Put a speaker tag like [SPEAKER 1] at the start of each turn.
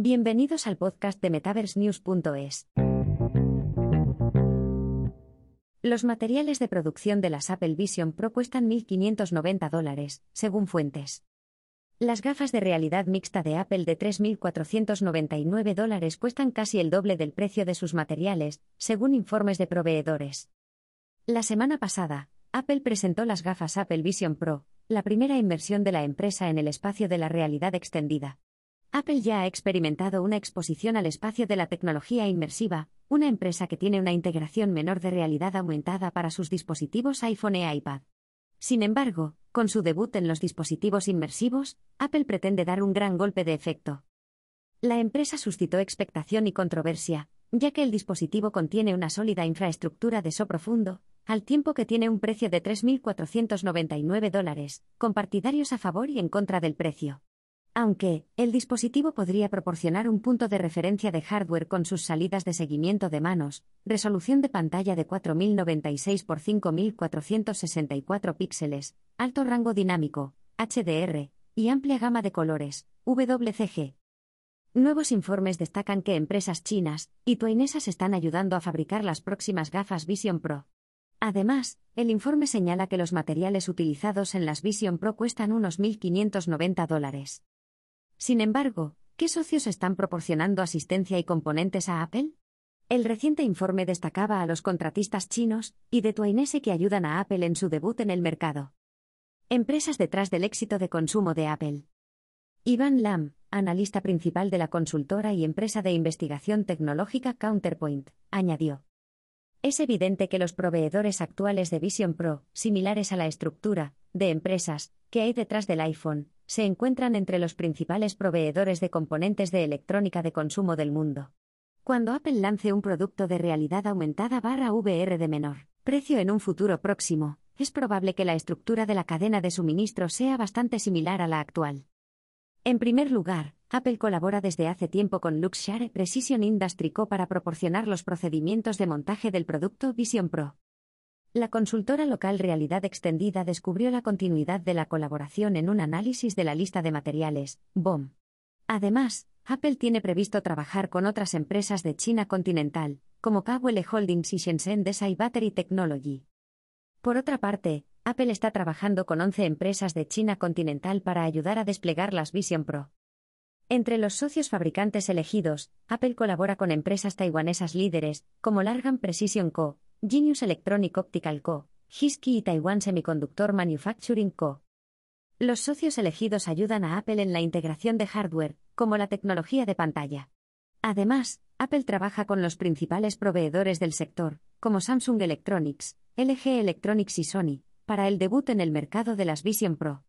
[SPEAKER 1] Bienvenidos al podcast de MetaverseNews.es. Los materiales de producción de las Apple Vision Pro cuestan 1.590 dólares, según fuentes. Las gafas de realidad mixta de Apple de 3.499 dólares cuestan casi el doble del precio de sus materiales, según informes de proveedores. La semana pasada, Apple presentó las gafas Apple Vision Pro, la primera inversión de la empresa en el espacio de la realidad extendida. Apple ya ha experimentado una exposición al espacio de la tecnología inmersiva, una empresa que tiene una integración menor de realidad aumentada para sus dispositivos iPhone e iPad. Sin embargo, con su debut en los dispositivos inmersivos, Apple pretende dar un gran golpe de efecto. La empresa suscitó expectación y controversia, ya que el dispositivo contiene una sólida infraestructura de so profundo, al tiempo que tiene un precio de 3.499 dólares, con partidarios a favor y en contra del precio. Aunque, el dispositivo podría proporcionar un punto de referencia de hardware con sus salidas de seguimiento de manos, resolución de pantalla de 4096 x 5464 píxeles, alto rango dinámico, HDR, y amplia gama de colores, WCG. Nuevos informes destacan que empresas chinas y tuainesas están ayudando a fabricar las próximas gafas Vision Pro. Además, el informe señala que los materiales utilizados en las Vision Pro cuestan unos 1.590 dólares. Sin embargo, ¿qué socios están proporcionando asistencia y componentes a Apple? El reciente informe destacaba a los contratistas chinos y de Tuainese que ayudan a Apple en su debut en el mercado. Empresas detrás del éxito de consumo de Apple. Ivan Lam, analista principal de la consultora y empresa de investigación tecnológica Counterpoint, añadió. Es evidente que los proveedores actuales de Vision Pro, similares a la estructura, de empresas, que hay detrás del iPhone, se encuentran entre los principales proveedores de componentes de electrónica de consumo del mundo. Cuando Apple lance un producto de realidad aumentada barra VR de menor precio en un futuro próximo, es probable que la estructura de la cadena de suministro sea bastante similar a la actual. En primer lugar, Apple colabora desde hace tiempo con Luxshare Precision Industry Co. para proporcionar los procedimientos de montaje del producto Vision Pro. La consultora local Realidad Extendida descubrió la continuidad de la colaboración en un análisis de la lista de materiales, BOM. Además, Apple tiene previsto trabajar con otras empresas de China continental, como Kawele Holdings y Shenzhen Desai Battery Technology. Por otra parte, Apple está trabajando con 11 empresas de China continental para ayudar a desplegar las Vision Pro. Entre los socios fabricantes elegidos, Apple colabora con empresas taiwanesas líderes, como Largan Precision Co., Genius Electronic Optical Co., Hisky y Taiwan Semiconductor Manufacturing Co. Los socios elegidos ayudan a Apple en la integración de hardware, como la tecnología de pantalla. Además, Apple trabaja con los principales proveedores del sector, como Samsung Electronics, LG Electronics y Sony, para el debut en el mercado de las Vision Pro.